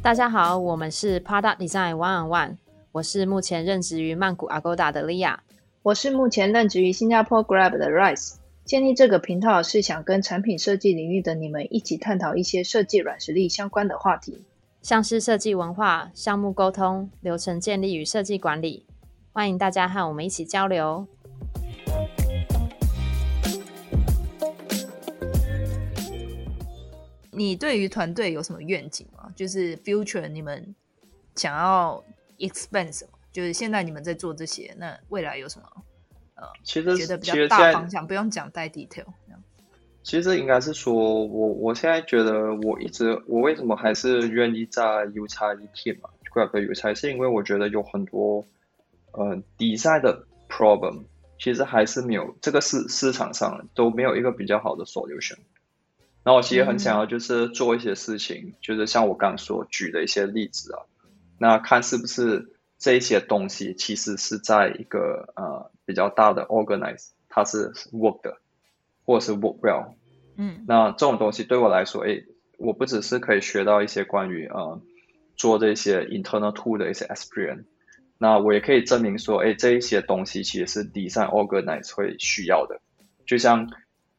大家好，我们是 Product Design One on One，我是目前任职于曼谷 Agoda 的 Lia，我是目前任职于新加坡 Grab 的 Rice。建立这个频道是想跟产品设计领域的你们一起探讨一些设计软实力相关的话题，像是设计文化、项目沟通、流程建立与设计管理。欢迎大家和我们一起交流。你对于团队有什么愿景吗？就是 future 你们想要 expand 什么？就是现在你们在做这些，那未来有什么？呃，其实觉得比较大方向，不用讲太 detail 这样。其实应该是说，我我现在觉得，我一直我为什么还是愿意在 U 叉一 team 嘛，Grab 的 U 叉，是因为我觉得有很多呃 design 的 problem，其实还是没有这个市市场上都没有一个比较好的 solution。那我其实很想要就是做一些事情，就是像我刚所举的一些例子啊，那看是不是这些东西其实是在一个呃比较大的 organize，它是 work 的，或者是 work well。嗯那这种东西对我来说，诶，我不只是可以学到一些关于呃做这些 internal tool 的一些 experience，那我也可以证明说，哎，这一些东西其实是 design organize 会需要的。就像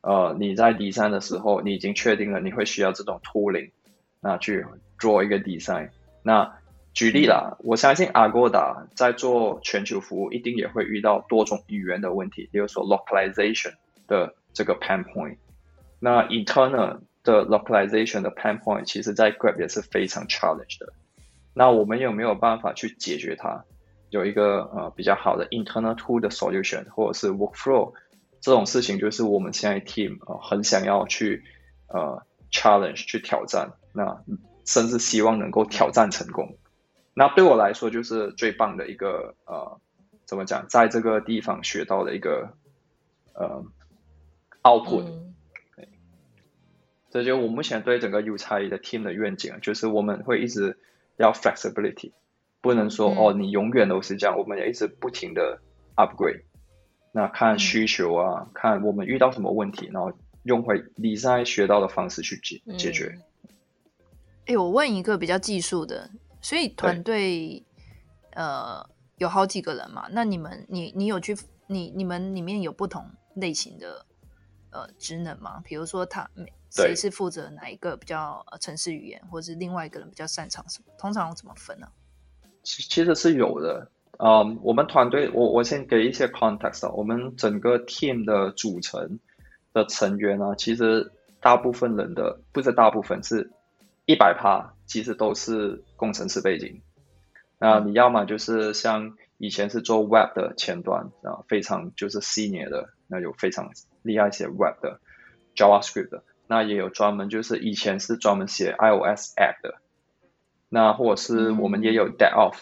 呃你在 design 的时候，你已经确定了你会需要这种 tooling，那去做一个 design。那举例啦，我相信 Agoda 在做全球服务，一定也会遇到多种语言的问题，比如说 localization 的这个 pain point。那 internal 的 localization 的 pain point，其实在 Grab 也是非常 challenge 的。那我们有没有办法去解决它？有一个呃比较好的 internal tool 的 solution，或者是 workflow 这种事情，就是我们现在 team 呃很想要去呃 challenge 去挑战，那甚至希望能够挑战成功。那对我来说，就是最棒的一个呃怎么讲，在这个地方学到的一个呃 output。嗯这就是我目前对整个 U 差异的 team 的愿景，就是我们会一直要 flexibility，不能说、嗯哦你永远都是这样，我们也一直不停的 upgrade。那看需求啊，看我们遇到什么问题，然后用回 design 学到的方式去解解决。哎、我问一个比较技术的，所以团队呃有好几个人嘛？那你们你你有去你你们里面有不同类型的呃职能吗？比如说他每谁是负责哪一个比较呃城市语言，或是另外一个人比较擅长什么？通常怎么分呢、其其实是有的。嗯，我们团队，我我先给一些 context 啊。我们整个 team 的组成的成员呢，其实大部分人的不是大部分，是一百趴，其实都是工程师背景。那你要么就是像以前是做 web 的前端啊，非常就是 senior 的，那有非常厉害一些 web 的 JavaScript 的，那也有专门就是以前是专门写 iOS app 的，那或者是我们也有 DevOps，、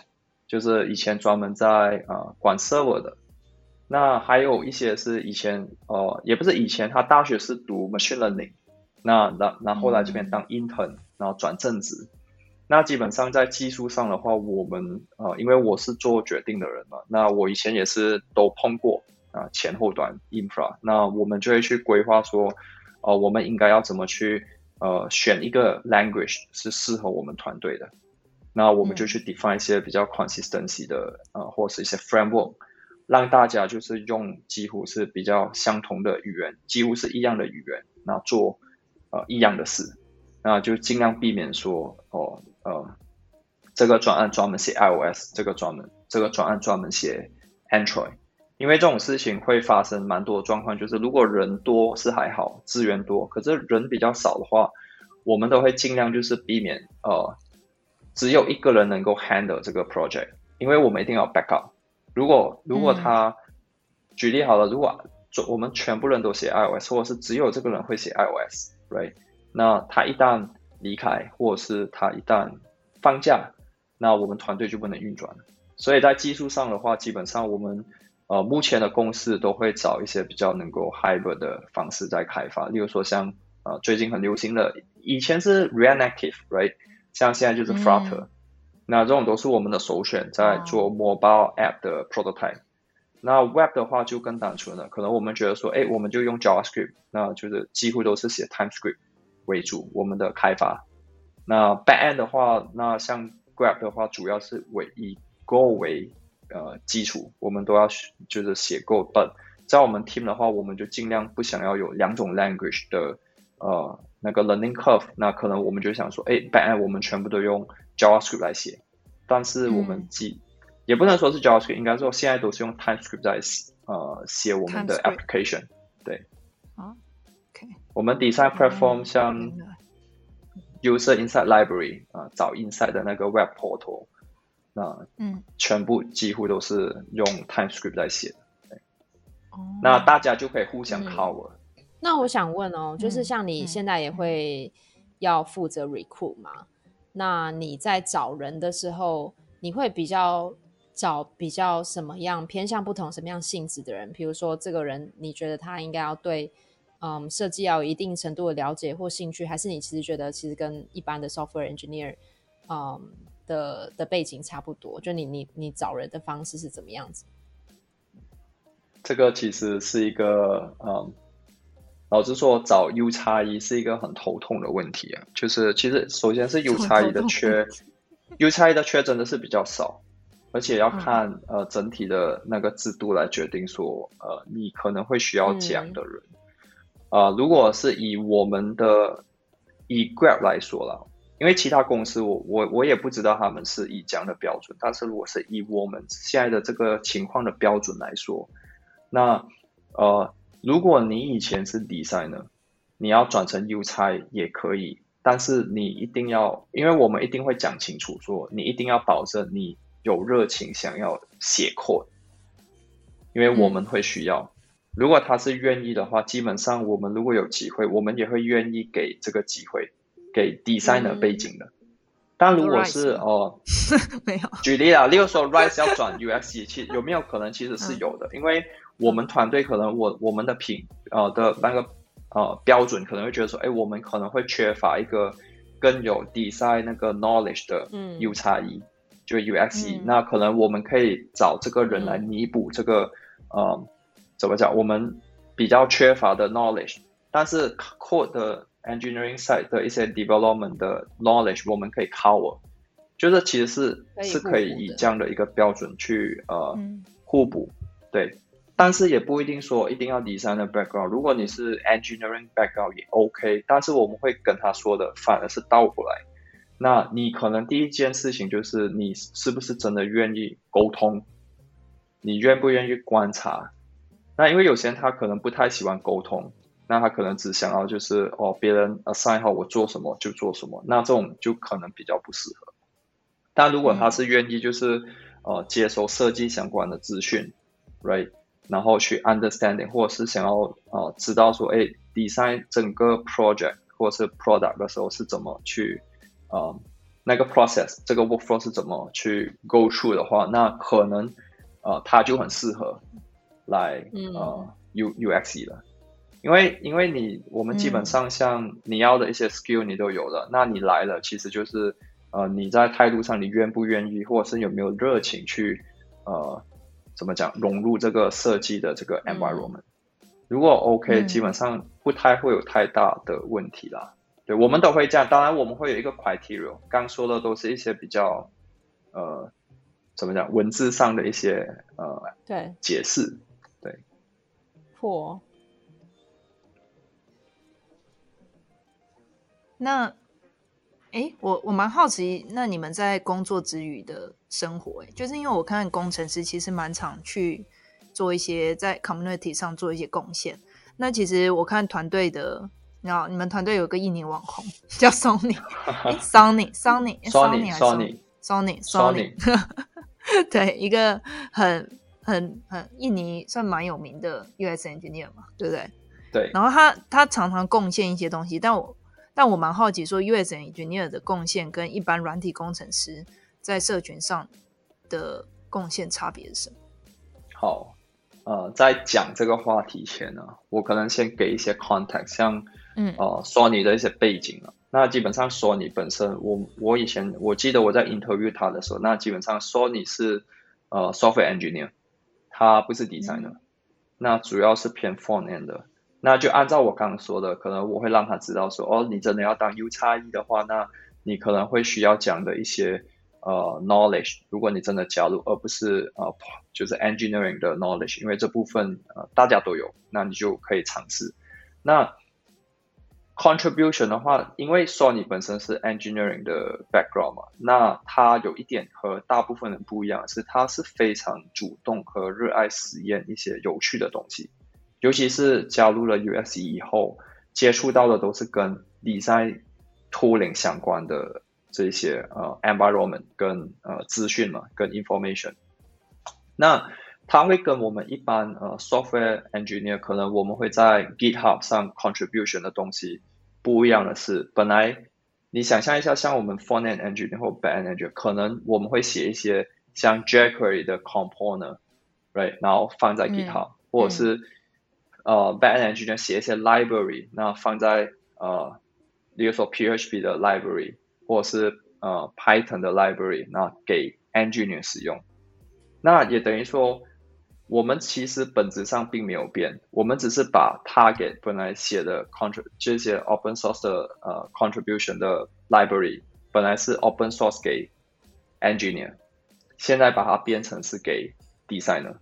就是以前专门在呃管 server 的。那还有一些是以前呃也不是以前，他大学是读 machine learning，那然然后来这边当 intern，然后转正职。那基本上在技术上的话，我们呃因为我是做决定的人嘛，那我以前也是都碰过啊、前后端 infra，那我们就会去规划说，呃我们应该要怎么去呃选一个 language 是适合我们团队的。那我们就去 define 一些比较 consistency 的呃，或是一些 framework，让大家就是用几乎是比较相同的语言，几乎是一样的语言，那做呃一样的事，那就尽量避免说哦呃这个专案专门写 iOS，这个专门这个专案专门写 Android，因为这种事情会发生蛮多的状况，就是如果人多是还好，资源多，可是人比较少的话，我们都会尽量就是避免呃只有一个人能够 handle 这个 project，因为我们一定要 backup。如果如果他、举例好了，如果我们全部人都写 iOS，或者是只有这个人会写 iOS，right？那他一旦离开，或者是他一旦放假，那我们团队就不能运转了。所以在技术上的话，基本上我们呃目前的公司都会找一些比较能够 hybrid 的方式在开发，例如说像呃最近很流行的，以前是 React Native，right？像现在就是 Flutter，、那这种都是我们的首选，在做 mobile app 的 prototype。那 web 的话就更单纯了，可能我们觉得说，哎，我们就用 JavaScript，那就是几乎都是写 TypeScript 为主，我们的开发。那 backend 的话，那像 Grab 的话，主要是为以 Go 为呃基础，我们都要就是写 Go。但在我们 team 的话，我们就尽量不想要有两种 language 的呃那个 learning curve。那可能我们就想说，哎，backend 我们全部都用 JavaScript 来写，但是我们记。也不能说是 JavaScript，应该说现在都是用 TypeScript 在呃写我们的 application。对。啊，OK。我们 design platform 像 User Insight Library 啊，找 Insight 的那个 Web Portal，那嗯，全部几乎都是用 TypeScript 在写的。哦。那大家就可以互相 cover。那我想问哦，就是像你现在也会要负责 recruit 嘛？那你在找人的时候，你会比较？找比较什么样偏向不同什么样性质的人，比如说这个人，你觉得他应该要对嗯设计要有一定程度的了解或兴趣，还是你其实觉得其实跟一般的 software engineer 嗯的的背景差不多？就你你你找人的方式是怎么样子？这个其实是一个嗯，老实说，找 U 差异是一个很头痛的问题啊。就是其实首先是 U 差异的缺，U 差异的缺真的是比较少。而且要看呃整体的那个制度来决定说呃你可能会需要讲的人啊，如果是以我们的以 Grab 来说了，因为其他公司我我我也不知道他们是以这样的标准，但是如果是以我们现在的这个情况的标准来说，那呃如果你以前是 designer，你要转成 U 差也可以，但是你一定要，因为我们一定会讲清楚说你一定要保证你。有热情想要写 code，因为我们会需要。如果他是愿意的话，基本上我们如果有机会，我们也会愿意给这个机会给 designer 背景的。但如果是哦，没有举例啊，例如说 Rise 要转 UX，其实 有没有可能其实是有的？因为我们团队可能我我们的品呃的那个呃标准可能会觉得说，哎，我们可能会缺乏一个更有 design 那个 knowledge 的 U 差异。就 UX，那可能我们可以找这个人来弥补这个，呃，怎么讲？我们比较缺乏的 knowledge，但是 code 的 engineering side 的一些 development 的 knowledge，我们可以 cover，就是其实是是可以以这样的一个标准去呃互补，对。但是也不一定说一定要 design 的 background，如果你是 engineering background 也 OK，但是我们会跟他说的反而是倒过来。那你可能第一件事情就是你是不是真的愿意沟通？你愿不愿意观察？那因为有些人他可能不太喜欢沟通，那他可能只想要就是哦别人 assign 好我做什么就做什么，那这种就可能比较不适合。但如果他是愿意就是呃接收设计相关的资讯，right，然后去 understanding 或者是想要呃知道说哎 design 整个 project 或者是 product 的时候是怎么去。啊，那个 process 这个 workflow 是怎么去 go through 的话，那可能呃，他就很适合来呃 U U X 了，因为因为你我们基本上像你要的一些 skill 你都有了，那你来了其实就是呃你在态度上你愿不愿意，或者是有没有热情去呃怎么讲融入这个设计的这个 environment，如果 OK，基本上不太会有太大的问题啦。对，我们都会这样。当然，我们会有一个 criteria。刚说的都是一些比较，呃，怎么讲，文字上的一些呃，对，解释，对。破。那，哎，我我蛮好奇，那你们在工作之余的生活，哎，就是因为我看工程师其实蛮常去做一些在 community 上做一些贡献。那其实我看团队的。你道你们团队有个印尼网红叫 Sony，Sony，Sony，Sony，Sony，Sony，Sony，对，一个很很很印尼算蛮有名的 US engineer 嘛，对不对？对。然后他他常常贡献一些东西，但我但我蛮好奇，说 US engineer 的贡献跟一般软体工程师在社群上的贡献差别是什么？好，呃，在讲这个话题前呢，我可能先给一些 context，像。嗯，呃，说你的一些背景啊，那基本上说你本身，我我以前我记得我在 interview 他的时候，那基本上说你是呃 software engineer，他不是 designer，那主要是偏 front end 的。那就按照我刚刚说的，可能我会让他知道说，哦，你真的要当 U 差异的话，那你可能会需要讲的一些呃 knowledge，如果你真的加入，而不是呃就是 engineering 的 knowledge，因为这部分呃大家都有，那你就可以尝试。那 contribution 的话，因为说你本身是 engineering 的 background 嘛，那他有一点和大部分人不一样，是他是非常主动和热爱实验一些有趣的东西。尤其是加入了 UX 以后，接触到的都是跟 design tooling 相关的这些呃 environment 跟呃资讯嘛，跟 information。那它会跟我们一般呃 software engineer 可能我们会在 GitHub 上 contribution 的东西不一样的是，本来你想象一下，像我们 front end engineer 或 back end engineer，可能我们会写一些像 jQuery 的 component，right，然后放在 GitHub，或者是呃 b a d engineer 写一些 library，那放在呃，比如说 PHP 的 library，或者是呃 Python 的 library，那给 engineer 使用。那也等于说，我们其实本质上并没有变，我们只是把 target 本来写的 contr 这些 open source 的呃 contribution 的 library，本来是 open source 给 engineer，现在把它变成是给 designer。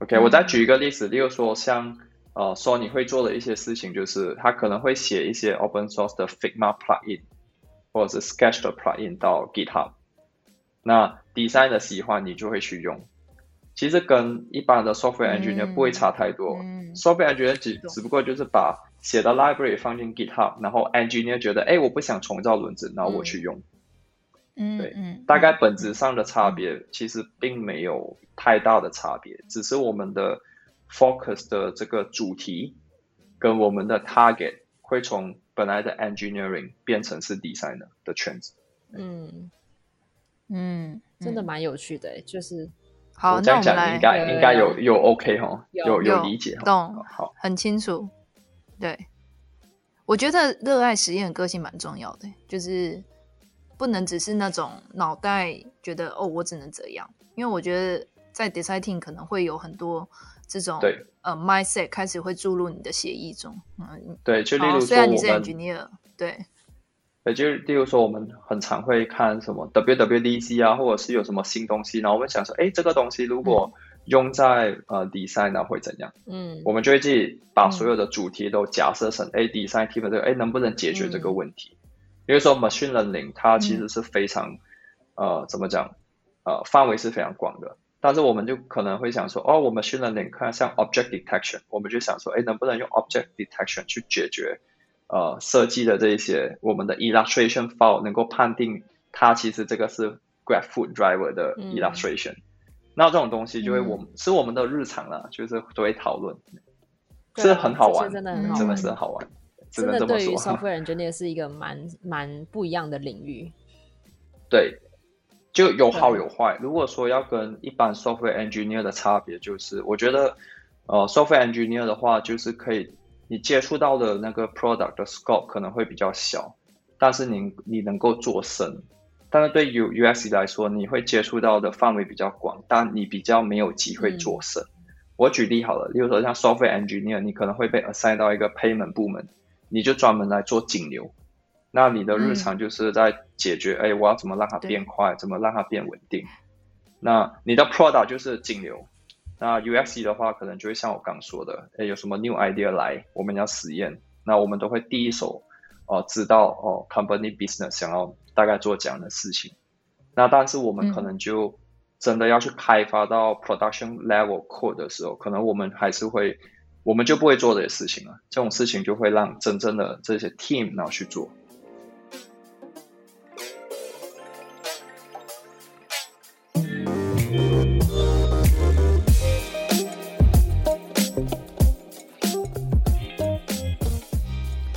OK，我再举一个例子，例如说像呃说你会做的一些事情，就是他可能会写一些 open source 的 Figma plugin 或者是 Sketch 的 plugin 到 GitHub，那 designer 喜欢你就会去用，其实跟一般的 software engineer 不会差太多嗯，software engineer 只只不过就是把写的 library 放进 GitHub，然后 engineer 觉得哎我不想重造轮子，然后我去用。嗯，对，嗯，大概本质上的差别其实并没有太大的差别，只是我们的 focus 的这个主题跟我们的 target 会从本来的 engineering 变成是 designer 的圈子。嗯，嗯，真的蛮有趣的，就是好，这样讲那我们来应该应该有有 OK 哈，有有有理解。懂好，很清楚。对，我觉得热爱实验的个性蛮重要的，就是不能只是那种脑袋觉得哦，我只能这样。因为我觉得在 deciding 可能会有很多这种对呃 mindset 开始会注入你的协议中。嗯，对，就例好，如虽然你是 engineer，对，对，就例如说我们很常会看什么 WWDC 啊，或者是有什么新东西，然后我们想说，哎，这个东西如果用在呃 design 呢会怎样？嗯我们就会自己把所有的主题都假设成，哎、d e s i g n team 这个，哎，能不能解决这个问题？比如说 machine learning，它其实是非常，呃，怎么讲？呃，范围是非常广的。但是我们就可能会想说，哦，我们 machine learning 看像 object detection，我们就想说，哎，能不能用 object detection 去解决，呃，设计的这一些我们的 illustration file 能够判定它其实这个是 graph food driver 的嗯 illustration。那这种东西就会嗯我们、是我们的日常了，就是都会讨论，是很好玩，真的是很好玩，只真的对于 software engineer 是一个蛮蛮不一样的领域。对，就有好有坏。如果说要跟一般 software engineer 的差别，就是我觉得，呃，software engineer 的话，就是可以你接触到的那个 product 的 scope 可能会比较小，但是你你能够做深。但是对 U UX 来说，你会接触到的范围比较广，但你比较没有机会做深。我举例好了，例如说像 software engineer，你可能会被 assign 到一个 payment 部门，你就专门来做金流。那你的日常就是在解决，哎、我要怎么让它变快，怎么让它变稳定。那你的 product 就是金流。那 UX 的话，可能就会像我刚说的，哎，有什么 new idea 来，我们要实验，那我们都会第一手哦、知道哦 company business 想要大概做怎样的事情。那但是我们可能就真的要去开发到 production level code 的时候，可能我们还是会，我们就不会做这些事情了。这种事情就会让真正的这些 team 然后去做。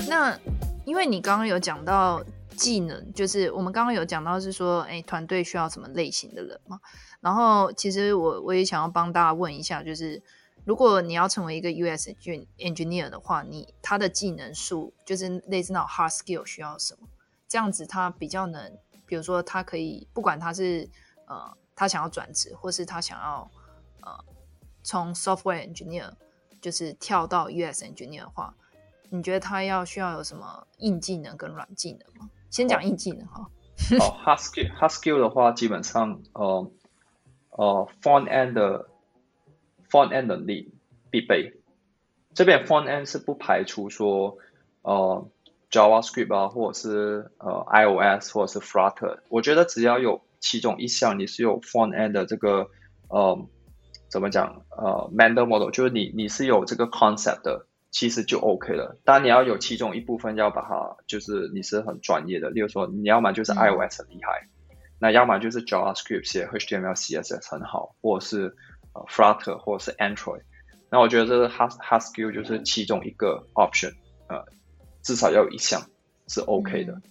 那因为你刚刚有讲到技能，就是我们刚刚有讲到是说，哎，团队需要什么类型的人嘛？然后其实我我也想要帮大家问一下，就是如果你要成为一个 US engineer 的话，你他的技能数就是类似那种 hard skill 需要什么，这样子他比较能，比如说他可以不管他是呃他想要转职，或是他想要呃从 software engineer 就是跳到 US engineer 的话，你觉得他要需要有什么硬技能跟软技能吗？先讲硬技能哈。哦，hard skill，hard skill 的话，基本上呃呃 front end 的 front end 能力必备。这边 front end 是不排除说呃 JavaScript 啊，或者是呃 iOS 或者是 Flutter。我觉得只要有其中一项你是有 front end 的这个呃怎么讲呃 mental model，就是你你是有这个 concept 的。其实就 OK 了，当然你要有其中一部分要把它，就是你是很专业的，例如说你要么就是 iOS 很厉害，那要么就是 JavaScript 写 HTML、CSS 很好，或者是呃 Flutter 或者是 Android。那我觉得这个 Has Haskell 就是其中一个 option，呃，至少要有一项是 OK 的。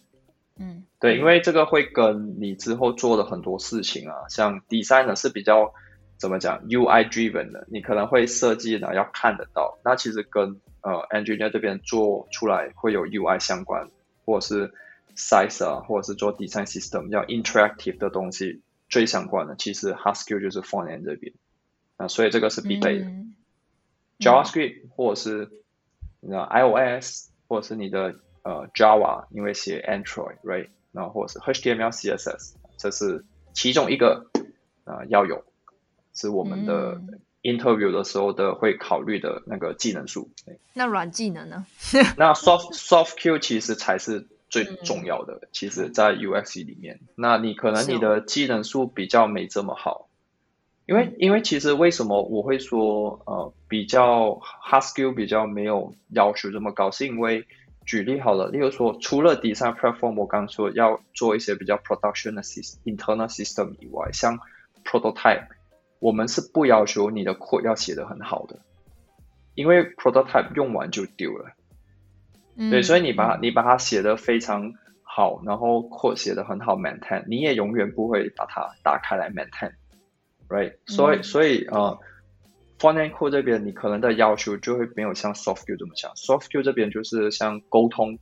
嗯，对，因为这个会跟你之后做的很多事情啊，像 design 呢是比较怎么讲 UI driven 的，你可能会设计呢要看得到。那其实跟呃 engineer 这边做出来会有 UI 相关，或者是 size 啊，或者是做 design system 要 interactive 的东西最相关的，其实 Haskell 就是 f r o n t e n 这边。啊，所以这个是必备的。JavaScript 或者是那 iOS 或者是你的呃 Java，因为写 Android，right，然后或者是 HTML、CSS，这是其中一个啊要有，是我们的。interview 的时候的会考虑的那个技能数，那软技能呢？那 soft soft skill 其实才是最重要的。其实，在 UX 里面，那你可能你的技能数比较没这么好，因为因为其实为什么我会说呃比较 hard skill 比较没有要求这么高，是因为举例好了，例如说除了 design platform 我刚说要做一些比较 production 的 system internal system 以外，像 prototype。我们是不要求你的 code 要写的很好的，因为 prototype 用完就丢了。对，所以你把你把它写的非常好，然后 code 写的很好，maintain，你也永远不会把它打开来 maintain，right？所以所以呃，front end code 这边你可能的要求就会没有像 soft skill 这么强，soft skill 这边就是像沟通，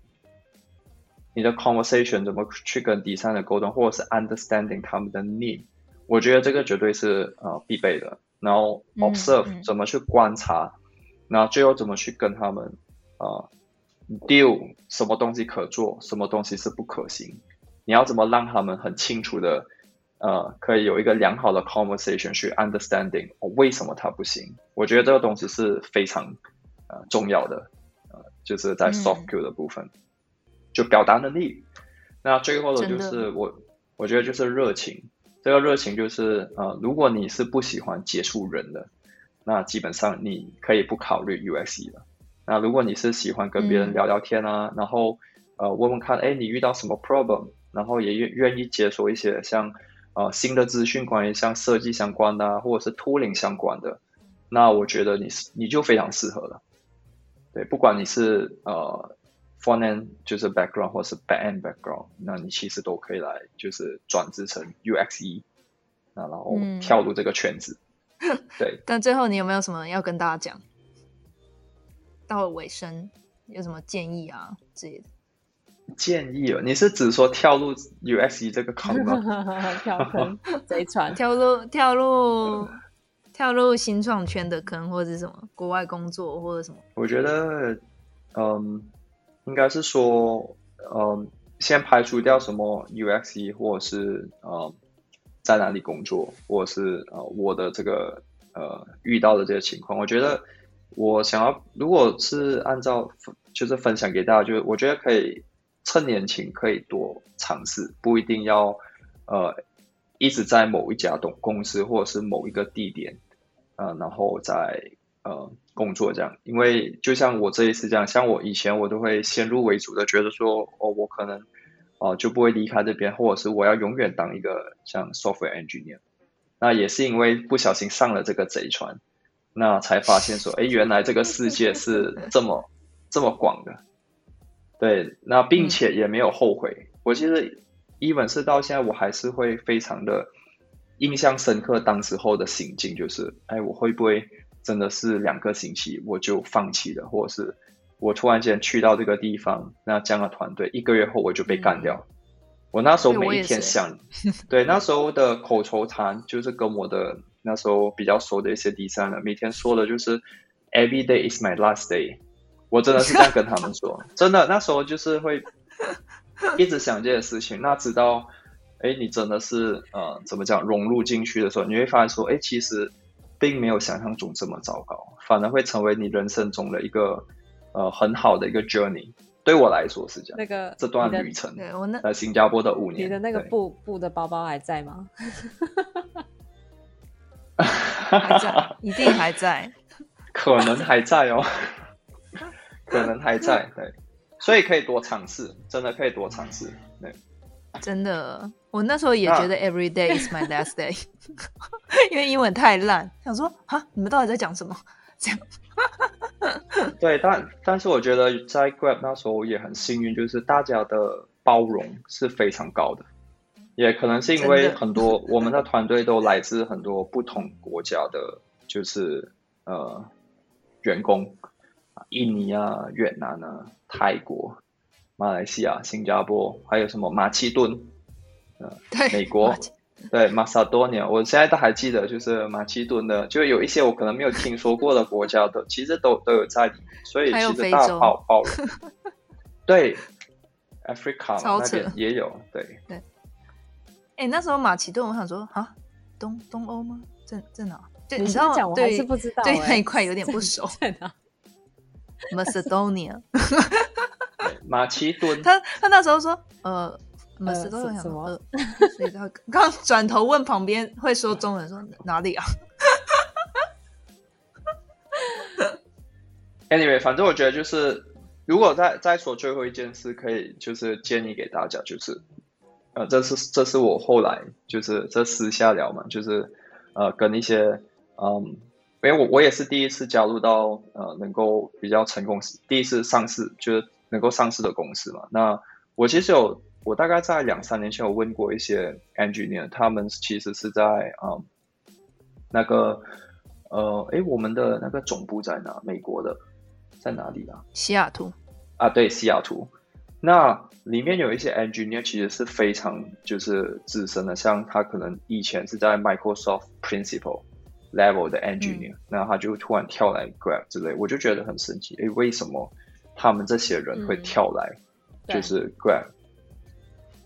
你的 conversation 怎么去跟第三的沟通，或者是 understanding 他们的 need。我觉得这个绝对是呃必备的，然后 observe 怎么去观察，然后最后怎么去跟他们啊 deal 什么东西可做，什么东西是不可行，你要怎么让他们很清楚的呃可以有一个良好的 conversation 去 understanding 为什么它不行？我觉得这个东西是非常呃重要的，呃就是在 soft skill 的部分，就表达能力。那最后的就是我我觉得就是热情。这个热情就是，呃，如果你是不喜欢接触人的，那基本上你可以不考虑 USE 的。那如果你是喜欢跟别人聊聊天啊，然后呃问问看，哎，你遇到什么 problem，然后也愿愿意解锁一些像呃新的资讯，关于像设计相关的或者是 tooling 相关的，那我觉得你是你就非常适合了。对，不管你是呃。front end 就是 background 或是 back end background，那你其实都可以来就是转职成 UXE，那然后跳入这个圈子。对。但最后你有没有什么要跟大家讲？到了尾声有什么建议啊之类的？建议哦？你是指说跳入 U.S.E 这个坑吗？跳坑 贼船，跳入跳入跳入新创圈的坑，或者是什么国外工作或者什么？我觉得，嗯。应该是说，嗯，先排除掉什么 U.S.E 或者是呃在哪里工作，或者是呃我的这个呃遇到的这些情况。我觉得我想要，如果是按照就是分享给大家，就是我觉得可以趁年轻可以多尝试，不一定要呃一直在某一家董公司或者是某一个地点，呃，然后在呃。工作这样，因为就像我这一次这样，像我以前我都会先入为主的觉得说，哦，我可能哦就不会离开这边，或者是我要永远当一个像 software engineer。那也是因为不小心上了这个贼船，那才发现说，哎，原来这个世界是这么这么广的。对，那并且也没有后悔。我其实 even 是到现在，我还是会非常的印象深刻当时候的心境，就是，哎，我会不会？真的是两个星期我就放弃了，或者是我突然间去到这个地方，那这样的团队一个月后我就被干掉。我那时候每一天想，对那时候的口头禅就是跟我的那时候比较熟的一些第三人每天说的就是 “Every day is my last day”。我真的是这样跟他们说，真的那时候就是会一直想这些事情。那直到哎，你真的是呃，怎么讲融入进去的时候，你会发现说，哎，其实并没有想象中这么糟糕，反而会成为你人生中的一个呃很好的一个 journey。对我来说是这样。那个这段旅程，对我那在新加坡的五年，你的那个布布的包包还在吗？还在，一定还在，可能还在哦，可能还在，对，所以可以多尝试，真的可以多尝试，对，真的。我那时候也觉得 every day is my last day，因为英文太烂，想说啊，你们到底在讲什么？这样。对，但但是我觉得在 Grab 那时候也很幸运，就是大家的包容是非常高的，也可能是因为很多我们的团队都来自很多不同国家的，就是呃员工，印尼啊、越南啊、泰国、马来西亚、新加坡，还有什么马其顿。对，美国，对马萨多尼亚，我现在都还记得，就是马其顿的，就有一些我可能没有听说过的国家的，其实都都有在里面，所以其实大爆爆了。对，Africa 那边也有，对对。哎，那时候马其顿，我想说啊，东东欧吗？在在哪？你知道我还是不知道，对那一块有点不熟。在哪？Macedonia，马其顿。他他那时候说，呃。什么？所以他刚转头问旁边会说中文说哪里啊？Anyway，反正我觉得就是，如果再再说最后一件事，可以就是建议给大家，就是呃，这是这是我后来就是这私下聊嘛，就是呃跟一些嗯，因为我我也是第一次加入到呃能够比较成功，第一次上市就是能够上市的公司嘛。那我其实有。我大概在两三年前有问过一些 engineer，他们其实是在啊那个呃，哎，我们的那个总部在哪？美国的在哪里啊？西雅图啊，对，西雅图。那里面有一些 engineer 其实是非常就是资深的，像他可能以前是在 Microsoft principal level 的 engineer，那他就突然跳来 Grab 之类，我就觉得很神奇。诶，为什么他们这些人会跳来就是 Grab？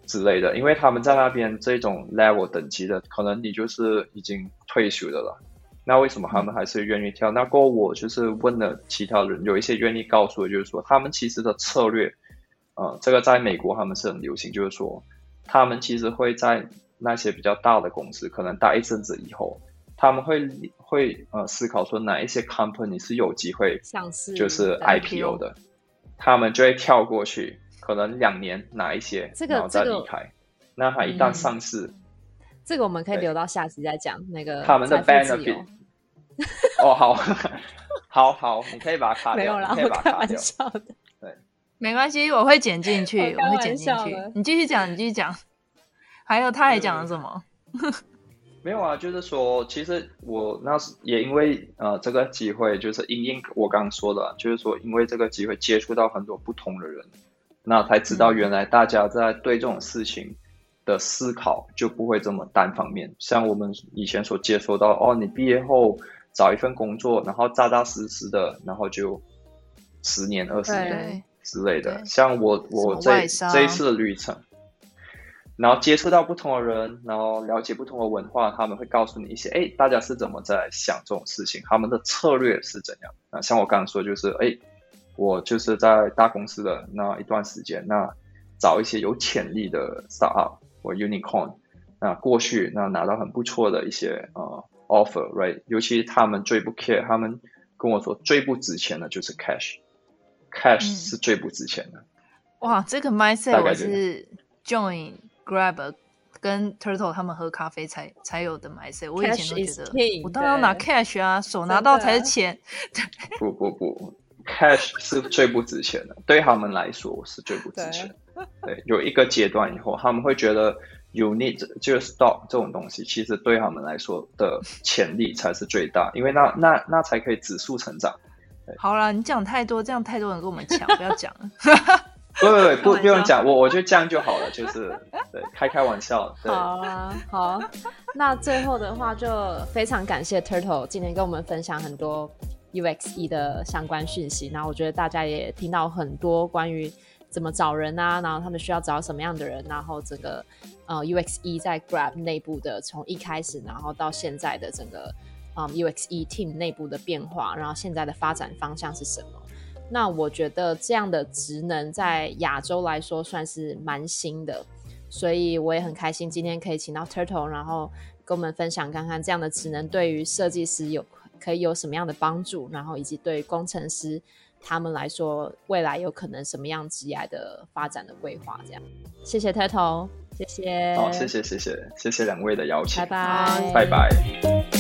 之类的，因为他们在那边这种 level 等级的，可能你就是已经退休的了。那为什么他们还是愿意跳？那过我就是问了其他人，有一些愿意告诉我，就是说他们其实的策略，呃，这个在美国他们是很流行，就是说他们其实会在那些比较大的公司，可能待一阵子以后，他们会会呃思考说哪一些 company 是有机会上市，就是 IPO 的，他们就会跳过去。可能两年哪一些，然后再离开。那他一旦上市，这个我们可以留到下集再讲。那个他们的 benefit。哦，好，好好，你可以把它卡掉。没有啦，我开玩笑的。对，没关系，我会剪进去，我会剪进去。你继续讲，你继续讲。还有，他还讲了什么？没有啊，就是说，其实我那时也因为呃这个机会，就是因因我刚刚说的，就是说因为这个机会接触到很多不同的人。那才知道，原来大家在对这种事情的思考就不会这么单方面。像我们以前所接收到，哦，你毕业后找一份工作，然后扎扎实实的，然后就十年、二十年之类的。像我，我这这一次的旅程，然后接触到不同的人，然后了解不同的文化，他们会告诉你一些，哎，大家是怎么在想这种事情，他们的策略是怎样。那，像我刚刚说，就是，哎。我就是在大公司的那一段时间，那找一些有潜力的 startup 或 unicorn，那过去那拿到很不错的一些呃 offer，right？尤其他们最不 care，他们跟我说最不值钱的就是 cash，cash 是最不值钱的。哇，这个 mindset 我是 join Grab 跟 Turtle 他们喝咖啡才才有的 mindset。我以前都觉得我当然要拿 cash 啊，手拿到才是钱。不不不。Cash 是最不值钱的，对他们来说是最不值钱。对，有一个阶段以后，他们会觉得 unit 就是 stock 这种东西，其实对他们来说的潜力才是最大，因为那那那才可以指数成长。好了，你讲太多，这样太多人跟我们抢，不要讲了。不不不不用讲，我我就这样就好了，就是对开开玩笑。好啊，好。那最后的话，就非常感谢 Turtle 今天跟我们分享很多 UXE 的相关讯息。然后我觉得大家也听到很多关于怎么找人啊，然后他们需要找什么样的人，然后整个呃 UXE 在 Grab 内部的从一开始，然后到现在的整个嗯 UXE team 内部的变化，然后现在的发展方向是什么？那我觉得这样的职能在亚洲来说算是蛮新的，所以我也很开心今天可以请到 Turtle，然后跟我们分享看看这样的职能对于设计师有可以有什么样的帮助，然后以及对工程师他们来说未来有可能什么样职业的发展的规划。这样，谢谢 Turtle，谢谢。好，谢谢谢谢谢谢两位的邀请，拜拜拜拜。